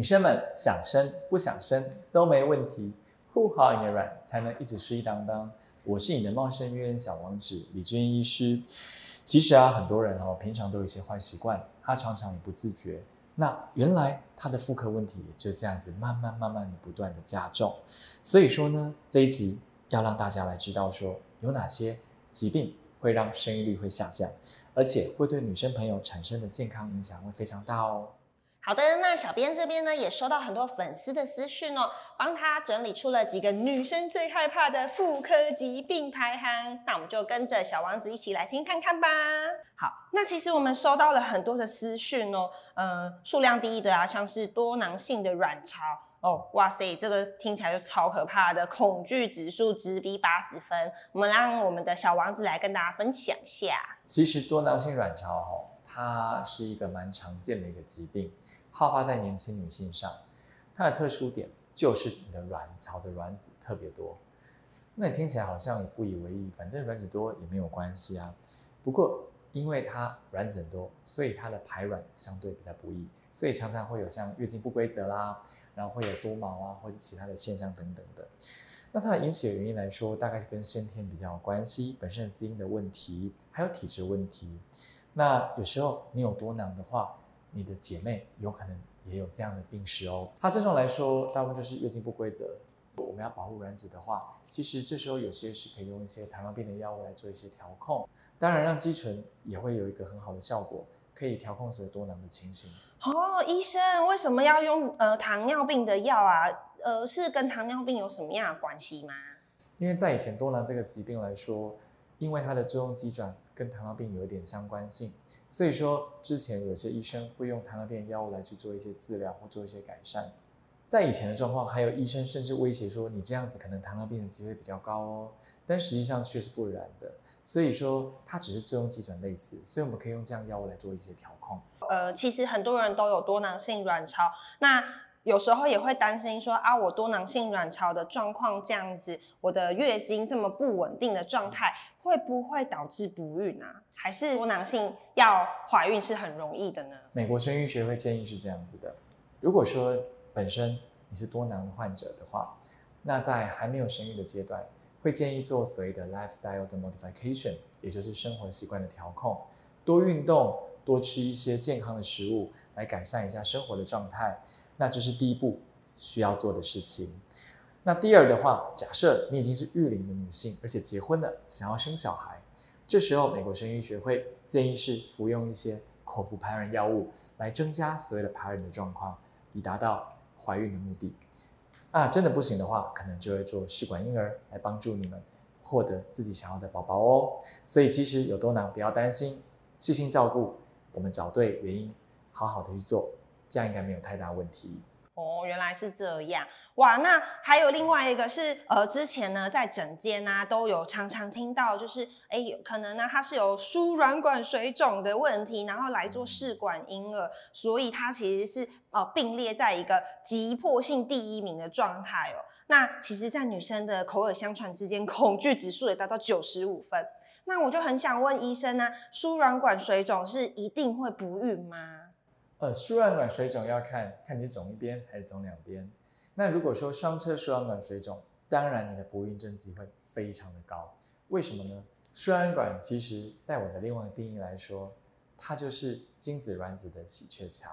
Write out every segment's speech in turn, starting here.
女生们想生不想生都没问题，护好你的卵才能一直睡当当。我是你的茂盛医院小王子李军医师。其实啊，很多人哦，平常都有一些坏习惯，他常常也不自觉。那原来他的妇科问题就这样子慢慢慢慢的不断的加重。所以说呢，这一集要让大家来知道说有哪些疾病会让生育率会下降，而且会对女生朋友产生的健康影响会非常大哦。好的，那小编这边呢也收到很多粉丝的私讯哦，帮他整理出了几个女生最害怕的妇科疾病排行，那我们就跟着小王子一起来听看看吧。好，那其实我们收到了很多的私讯哦，呃，数量第一的啊，像是多囊性的卵巢哦，哇塞，这个听起来就超可怕的，恐惧指数直逼八十分。我们让我们的小王子来跟大家分享一下。其实多囊性卵巢哦，它是一个蛮常见的一个疾病。好发在年轻女性上，它的特殊点就是你的卵巢的卵子特别多。那你听起来好像也不以为意，反正卵子多也没有关系啊。不过因为它卵子很多，所以它的排卵相对比较不易，所以常常会有像月经不规则啦，然后会有多毛啊，或者其他的现象等等的。那它的引起的原因来说，大概是跟先天比较有关系，本身的基因的问题，还有体质问题。那有时候你有多囊的话，你的姐妹有可能也有这样的病史哦。它症状来说，大部分就是月经不规则。我们要保护卵子的话，其实这时候有些是可以用一些糖尿病的药物来做一些调控。当然，让肌醇也会有一个很好的效果，可以调控所有多囊的情形。哦，医生为什么要用呃糖尿病的药啊？呃，是跟糖尿病有什么样的关系吗？因为在以前多囊这个疾病来说，因为它的作用机转。跟糖尿病有一点相关性，所以说之前有些医生会用糖尿病药物来去做一些治疗或做一些改善。在以前的状况，还有医生甚至威胁说你这样子可能糖尿病的机会比较高哦，但实际上却是不然的。所以说它只是作用机转类似，所以我们可以用这样药物来做一些调控。呃，其实很多人都有多囊性卵巢，那有时候也会担心说啊，我多囊性卵巢的状况这样子，我的月经这么不稳定的状态。会不会导致不孕啊？还是多囊性要怀孕是很容易的呢？美国生育学会建议是这样子的：如果说本身你是多囊患者的话，那在还没有生育的阶段，会建议做所谓的 lifestyle 的 modification，也就是生活习惯的调控，多运动，多吃一些健康的食物，来改善一下生活的状态。那这是第一步需要做的事情。那第二的话，假设你已经是育龄的女性，而且结婚了，想要生小孩，这时候美国生育学会建议是服用一些口服排卵药物来增加所谓的排卵的状况，以达到怀孕的目的。啊，真的不行的话，可能就会做试管婴儿来帮助你们获得自己想要的宝宝哦。所以其实有多囊不要担心，细心照顾，我们找对原因，好好的去做，这样应该没有太大问题。哦，原来是这样哇！那还有另外一个是，呃，之前呢在诊间啊都有常常听到，就是哎，可能呢它是有输卵管水肿的问题，然后来做试管婴儿，所以它其实是呃并列在一个急迫性第一名的状态哦。那其实，在女生的口耳相传之间，恐惧指数也达到九十五分。那我就很想问医生呢，输卵管水肿是一定会不孕吗？呃，输卵管水肿要看看你肿一边还是肿两边。那如果说双侧输卵管水肿，当然你的不孕症机会非常的高。为什么呢？输卵管其实在我的另外定义来说，它就是精子卵子的喜鹊桥。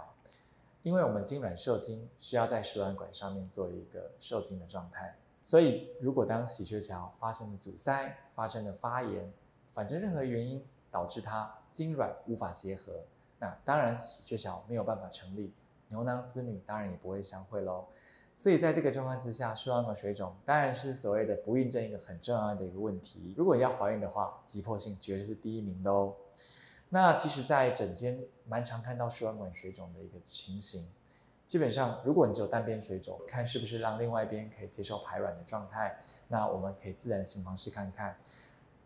因为我们精卵受精需要在输卵管上面做一个受精的状态，所以如果当喜鹊桥发生了阻塞、发生了发炎，反正任何原因导致它精卵无法结合。那当然，喜鹊桥没有办法成立，牛郎织女当然也不会相会喽。所以在这个状况之下，输卵管水肿当然是所谓的不孕症一个很重要的一个问题。如果要怀孕的话，急迫性绝对是第一名的哦。那其实，在诊间蛮常看到输卵管水肿的一个情形。基本上，如果你只有单边水肿，看是不是让另外一边可以接受排卵的状态，那我们可以自然性方式看看。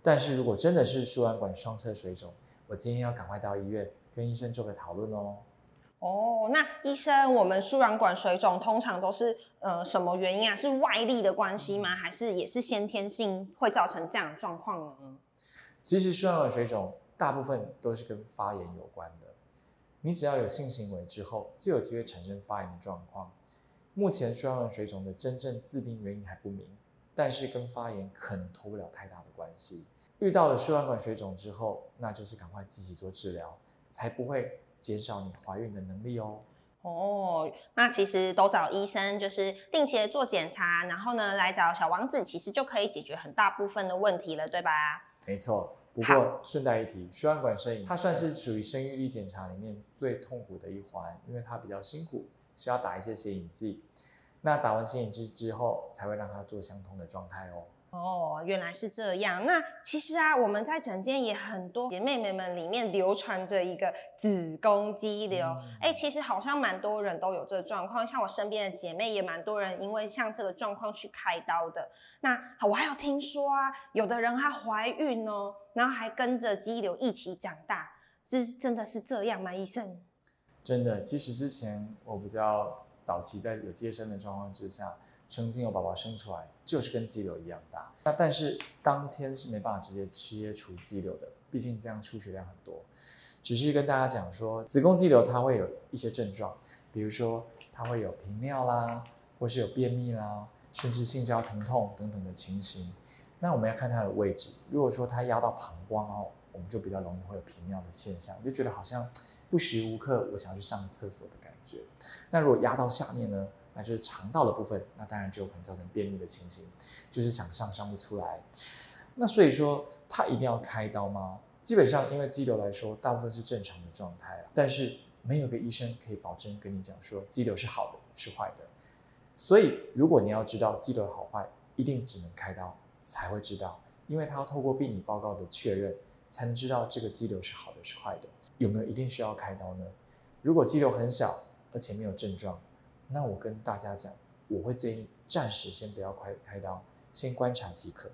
但是如果真的是输卵管双侧水肿，我今天要赶快到医院。跟医生做个讨论哦。哦，那医生，我们输卵管水肿通常都是呃什么原因啊？是外力的关系吗？还是也是先天性会造成这样的状况呢？其实输卵管水肿大部分都是跟发炎有关的。你只要有性行为之后，就有机会产生发炎的状况。目前输卵管水肿的真正致病原因还不明，但是跟发炎可能脱不了太大的关系。遇到了输卵管水肿之后，那就是赶快积极做治疗，才不会减少你怀孕的能力哦。哦，那其实都找医生，就是定期的做检查，然后呢来找小王子，其实就可以解决很大部分的问题了，对吧？没错。不过顺带一提，输卵管摄影它算是属于生育力检查里面最痛苦的一环，因为它比较辛苦，需要打一些显影剂。那打完显影剂之后，才会让它做相同的状态哦。哦，原来是这样。那其实啊，我们在整间也很多姐妹们们里面流传着一个子宫肌瘤。哎，其实好像蛮多人都有这个状况，像我身边的姐妹也蛮多人因为像这个状况去开刀的。那我还有听说啊，有的人她怀孕哦，然后还跟着肌瘤一起长大，是真的是这样吗？医生？真的，其实之前我比较早期在有接生的状况之下。曾经有宝宝生出来就是跟肌瘤一样大，那但是当天是没办法直接切除肌瘤的，毕竟这样出血量很多。只是跟大家讲说，子宫肌瘤它会有一些症状，比如说它会有频尿啦，或是有便秘啦，甚至性交疼痛等等的情形。那我们要看它的位置，如果说它压到膀胱哦，我们就比较容易会有频尿的现象，就觉得好像不时无刻我想要去上厕所的感觉。那如果压到下面呢？那就是肠道的部分，那当然就有可能造成便秘的情形，就是想上上不出来。那所以说，他一定要开刀吗？基本上，因为肌瘤来说，大部分是正常的状态但是没有个医生可以保证跟你讲说肌瘤是好的是坏的。所以，如果你要知道肌瘤好坏，一定只能开刀才会知道，因为它要透过病理报告的确认，才能知道这个肌瘤是好的是坏的。有没有一定需要开刀呢？如果肌瘤很小，而且没有症状。那我跟大家讲，我会建议暂时先不要开开刀，先观察即可。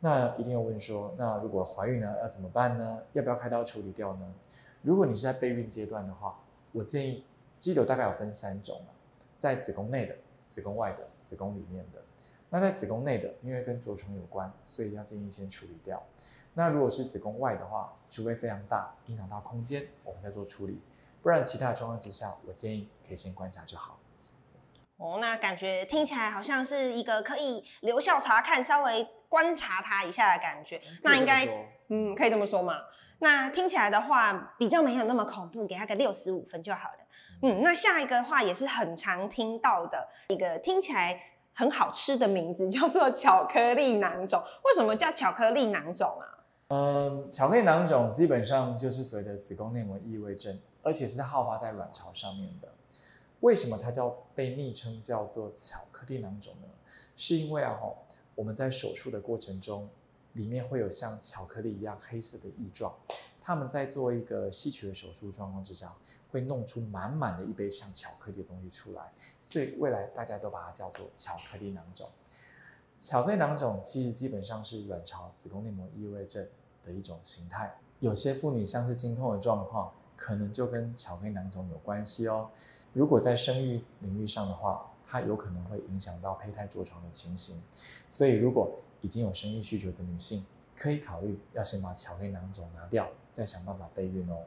那一定要问说，那如果怀孕了要怎么办呢？要不要开刀处理掉呢？如果你是在备孕阶段的话，我建议肌瘤大概有分三种在子宫内的、子宫外的、子宫里面的。那在子宫内的，因为跟着床有关，所以要建议先处理掉。那如果是子宫外的话，除非非常大，影响到空间，我们再做处理。不然，其他的状况之下，我建议可以先观察就好。哦，那感觉听起来好像是一个可以留校查看、稍微观察他一下的感觉。那应该，嗯，可以这么说嘛？那听起来的话，比较没有那么恐怖，给他个六十五分就好了。嗯，那下一个的话也是很常听到的一个听起来很好吃的名字，叫做巧克力囊肿。为什么叫巧克力囊肿啊？嗯，巧克力囊肿基本上就是所谓的子宫内膜异位症。而且是好发在卵巢上面的，为什么它叫被昵称叫做巧克力囊肿呢？是因为啊，我们在手术的过程中，里面会有像巧克力一样黑色的异状，他们在做一个吸取的手术状况之下，会弄出满满的一杯像巧克力的东西出来，所以未来大家都把它叫做巧克力囊肿。巧克力囊肿其实基本上是卵巢子宫内膜异位症的一种形态，有些妇女像是经痛的状况。可能就跟巧克力囊肿有关系哦。如果在生育领域上的话，它有可能会影响到胚胎着床的情形。所以，如果已经有生育需求的女性，可以考虑要先把巧克力囊肿拿掉，再想办法备孕哦。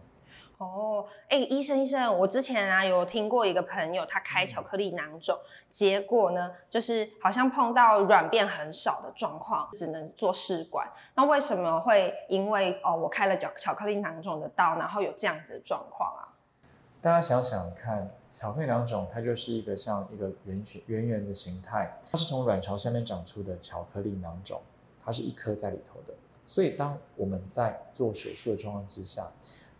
哦，哎，医生医生，我之前啊有听过一个朋友，他开巧克力囊肿，结果呢，就是好像碰到软便很少的状况，只能做试管。那为什么会因为哦我开了巧巧克力囊肿的刀，然后有这样子的状况啊？大家想想看，巧克力囊肿它就是一个像一个圆形圆圆的形态，它是从卵巢下面长出的巧克力囊肿，它是一颗在里头的。所以当我们在做手术的状况之下，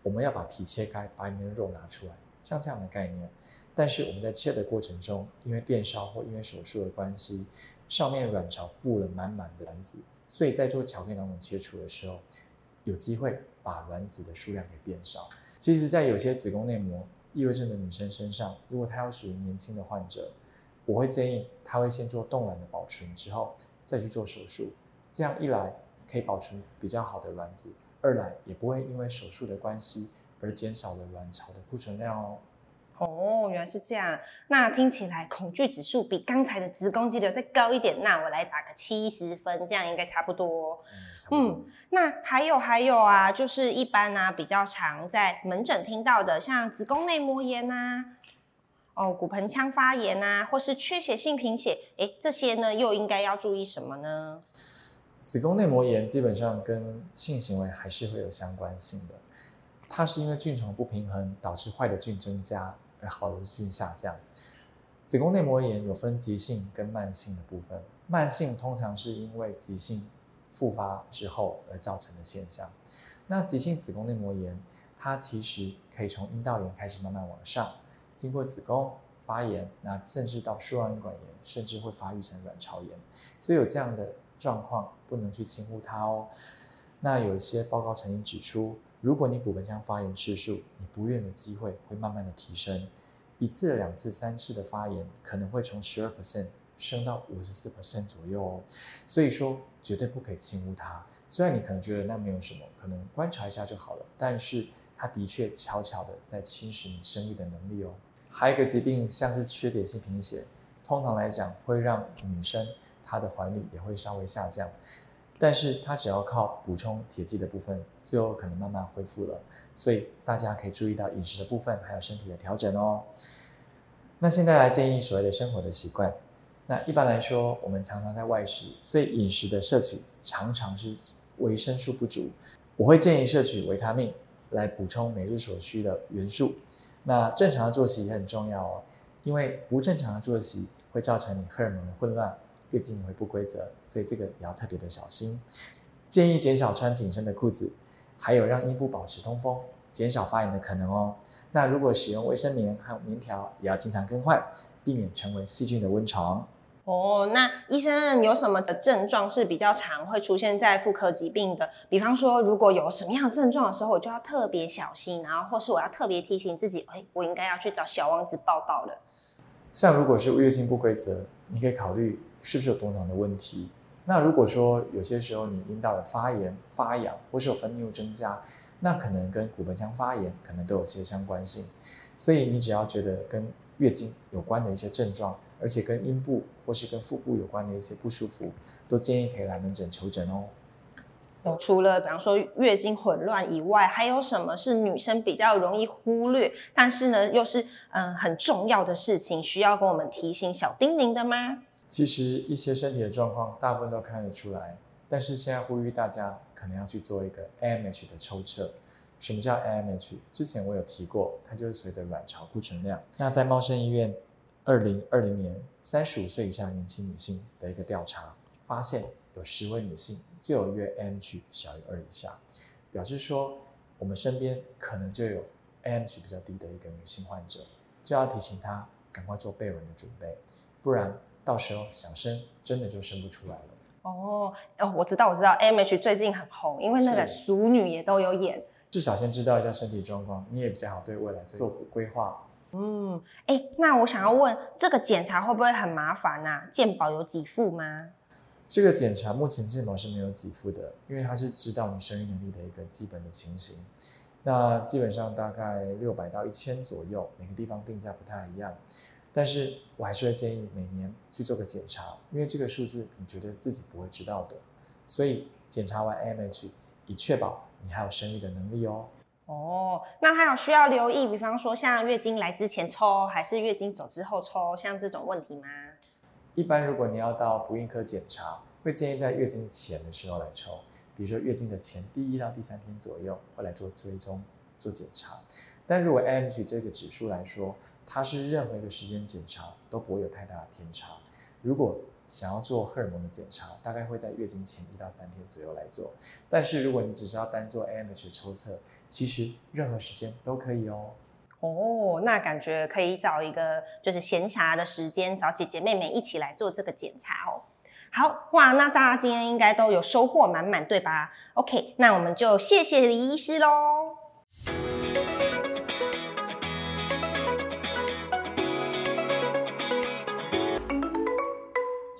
我们要把皮切开，把里面的肉拿出来，像这样的概念。但是我们在切的过程中，因为电烧或因为手术的关系，上面卵巢布了满满的卵子，所以在做巧克力囊肿切除的时候，有机会把卵子的数量给变少。其实，在有些子宫内膜异位症的女生身上，如果她要属于年轻的患者，我会建议她会先做冻卵的保存，之后再去做手术。这样一来，可以保存比较好的卵子。二来也不会因为手术的关系而减少了卵巢的库存量哦。哦，原来是这样。那听起来恐惧指数比刚才的子宫肌瘤再高一点，那我来打个七十分，这样应该差不多。嗯，那还有还有啊，就是一般呢比较常在门诊听到的，像子宫内膜炎呐，哦骨盆腔发炎呐，或是缺血性贫血，哎，这些呢又应该要注意什么呢？子宫内膜炎基本上跟性行为还是会有相关性的，它是因为菌虫不平衡导致坏的菌增加。而好的菌下降，子宫内膜炎有分急性跟慢性的部分。慢性通常是因为急性复发之后而造成的现象。那急性子宫内膜炎，它其实可以从阴道炎开始慢慢往上，经过子宫发炎，那甚至到输卵管炎，甚至会发育成卵巢炎。所以有这样的状况，不能去轻忽它哦。那有一些报告曾经指出。如果你骨盆腔发炎次数，你不孕的机会会慢慢的提升，一次、两次、三次的发炎可能会从十二 percent 升到五十四 percent 左右哦。所以说绝对不可以轻忽它。虽然你可能觉得那没有什么，可能观察一下就好了，但是它的确悄悄的在侵蚀你生育的能力哦。还有一个疾病像是缺铁性贫血，通常来讲会让女生它的怀率也会稍微下降。但是它只要靠补充铁剂的部分，最后可能慢慢恢复了。所以大家可以注意到饮食的部分，还有身体的调整哦。那现在来建议所谓的生活的习惯。那一般来说，我们常常在外食，所以饮食的摄取常常是维生素不足。我会建议摄取维他命来补充每日所需的元素。那正常的作息也很重要哦，因为不正常的作息会造成你荷尔蒙的混乱。月经会不规则，所以这个也要特别的小心。建议减少穿紧身的裤子，还有让阴部保持通风，减少发炎的可能哦。那如果使用卫生棉和棉条，也要经常更换，避免成为细菌的温床。哦，那医生有什么的症状是比较常会出现在妇科疾病的？比方说，如果有什么样的症状的时候，我就要特别小心，然后或是我要特别提醒自己，哎，我应该要去找小王子报道了。像如果是月经不规则，你可以考虑。是不是有多囊的问题？那如果说有些时候你阴道的发炎、发痒，或是有分泌物增加，那可能跟骨盆腔发炎可能都有些相关性。所以你只要觉得跟月经有关的一些症状，而且跟阴部或是跟腹部有关的一些不舒服，都建议可以来门诊求诊哦。有除了比方说月经混乱以外，还有什么是女生比较容易忽略，但是呢又是嗯很重要的事情，需要跟我们提醒小叮咛的吗？其实一些身体的状况，大部分都看得出来。但是现在呼吁大家，可能要去做一个 AMH 的抽测。什么叫 AMH？之前我有提过，它就是随着卵巢库存量。那在茂生医院二零二零年三十五岁以下年轻女性的一个调查，发现有十位女性就有约 AMH 小于二以下，表示说我们身边可能就有 AMH 比较低的一个女性患者，就要提醒她赶快做备卵的准备，不然。到时候想生，真的就生不出来了。哦哦，我知道，我知道，M H 最近很红，因为那个熟女也都有演。至少先知道一下身体状况，你也比较好对未来做规划。嗯，哎，那我想要问，这个检查会不会很麻烦呐？健保有给付吗？这个检查目前健保是没有给付的，因为它是知道你生育能力的一个基本的情形。那基本上大概六百到一千左右，每个地方定价不太一样。但是我还是会建议每年去做个检查，因为这个数字你觉得自己不会知道的，所以检查完 AMH 以确保你还有生育的能力哦。哦，那还有需要留意，比方说像月经来之前抽，还是月经走之后抽，像这种问题吗？一般如果你要到不孕科检查，会建议在月经前的时候来抽，比如说月经的前第一到第三天左右会来做追踪做检查。但如果 AMH 这个指数来说，它是任何一个时间检查都不会有太大的偏差。如果想要做荷尔蒙的检查，大概会在月经前一到三天左右来做。但是如果你只是要单做 AMH 抽测，其实任何时间都可以哦。哦，那感觉可以找一个就是闲暇的时间，找姐姐妹妹一起来做这个检查哦。好哇，那大家今天应该都有收获满满，对吧？OK，那我们就谢谢李医师喽。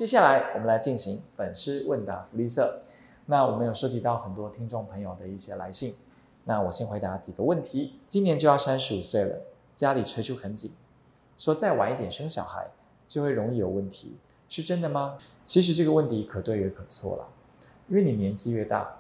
接下来我们来进行粉丝问答福利社。那我们有收集到很多听众朋友的一些来信，那我先回答几个问题。今年就要三十五岁了，家里催促很紧，说再晚一点生小孩就会容易有问题，是真的吗？其实这个问题可对也可错了，因为你年纪越大，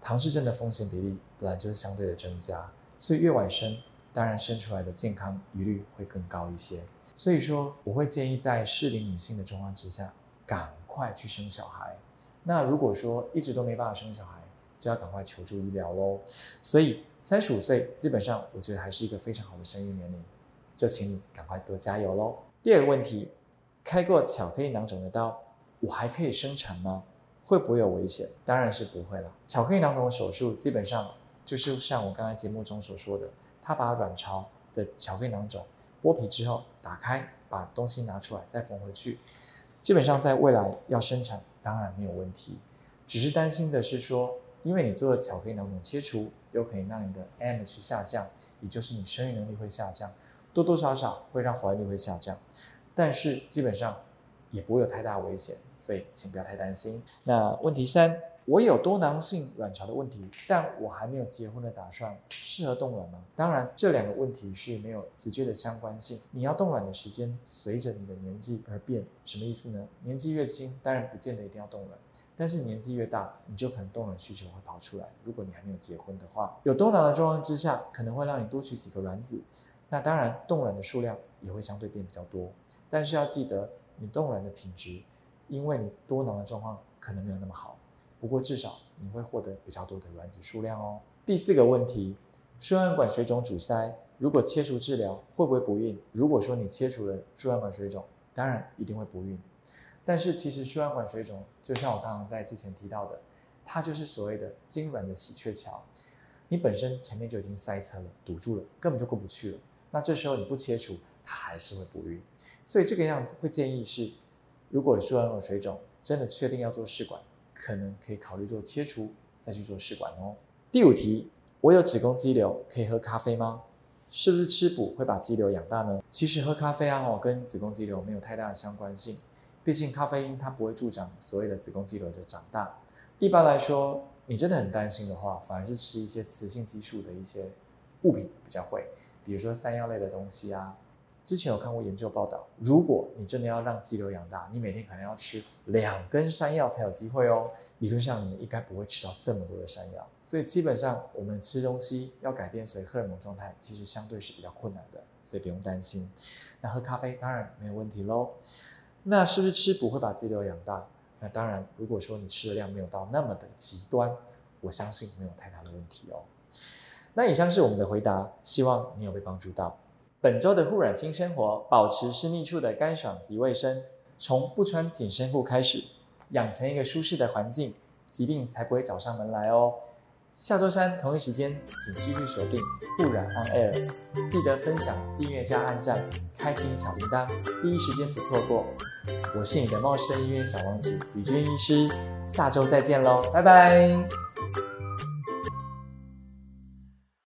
唐氏症的风险比例本来就是相对的增加，所以越晚生，当然生出来的健康疑虑会更高一些。所以说，我会建议在适龄女性的状况之下，赶快去生小孩。那如果说一直都没办法生小孩，就要赶快求助医疗喽。所以三十五岁基本上我觉得还是一个非常好的生育年龄，就请你赶快多加油喽。第二个问题，开过巧克力囊肿的刀，我还可以生产吗？会不会有危险？当然是不会了。巧克力囊肿手术基本上就是像我刚才节目中所说的，他把卵巢的巧克力囊肿剥皮之后打开，把东西拿出来再缝回去，基本上在未来要生产。当然没有问题，只是担心的是说，因为你做了巧克力囊肿切除，有可能让你的 AM 去下降，也就是你生育能力会下降，多多少少会让怀孕率会下降，但是基本上也不会有太大危险，所以请不要太担心。那问题三，我有多囊性卵巢的问题，但我还没有结婚的打算，适合冻卵吗？当然，这两个问题是没有直接的相关性。你要冻卵的时间随着你的年纪而变，什么意思呢？年纪越轻，当然不见得一定要冻卵，但是年纪越大，你就可能冻卵需求会跑出来。如果你还没有结婚的话，有多囊的状况之下，可能会让你多取几个卵子，那当然冻卵的数量也会相对变比较多。但是要记得，你冻卵的品质，因为你多囊的状况可能没有那么好。不过至少你会获得比较多的卵子数量哦。第四个问题，输卵管水肿阻塞，如果切除治疗会不会不孕？如果说你切除了输卵管水肿，当然一定会不孕。但是其实输卵管水肿就像我刚刚在之前提到的，它就是所谓的精卵的喜鹊桥，你本身前面就已经塞车了，堵住了，根本就过不去了。那这时候你不切除，它还是会不孕。所以这个样子会建议是，如果输卵管水肿真的确定要做试管。可能可以考虑做切除，再去做试管哦。第五题，我有子宫肌瘤，可以喝咖啡吗？是不是吃补会把肌瘤养大呢？其实喝咖啡啊，哦，跟子宫肌瘤没有太大的相关性。毕竟咖啡因它不会助长所谓的子宫肌瘤的长大。一般来说，你真的很担心的话，反而是吃一些雌性激素的一些物品比较会，比如说三药类的东西啊。之前有看过研究报道，如果你真的要让肌瘤养大，你每天可能要吃两根山药才有机会哦。理论上你应该不会吃到这么多的山药，所以基本上我们吃东西要改变随荷尔蒙状态，其实相对是比较困难的，所以不用担心。那喝咖啡当然没有问题喽。那是不是吃补会把肌瘤养大？那当然，如果说你吃的量没有到那么的极端，我相信没有太大的问题哦。那以上是我们的回答，希望你有被帮助到。本周的护染新生活，保持私密处的干爽及卫生，从不穿紧身裤开始，养成一个舒适的环境，疾病才不会找上门来哦。下周三同一时间，请继续锁定护染 On Air，记得分享、订阅加按赞，开启小铃铛，第一时间不错过。我是你的茂盛医院小王子李娟医师，下周再见喽，拜拜。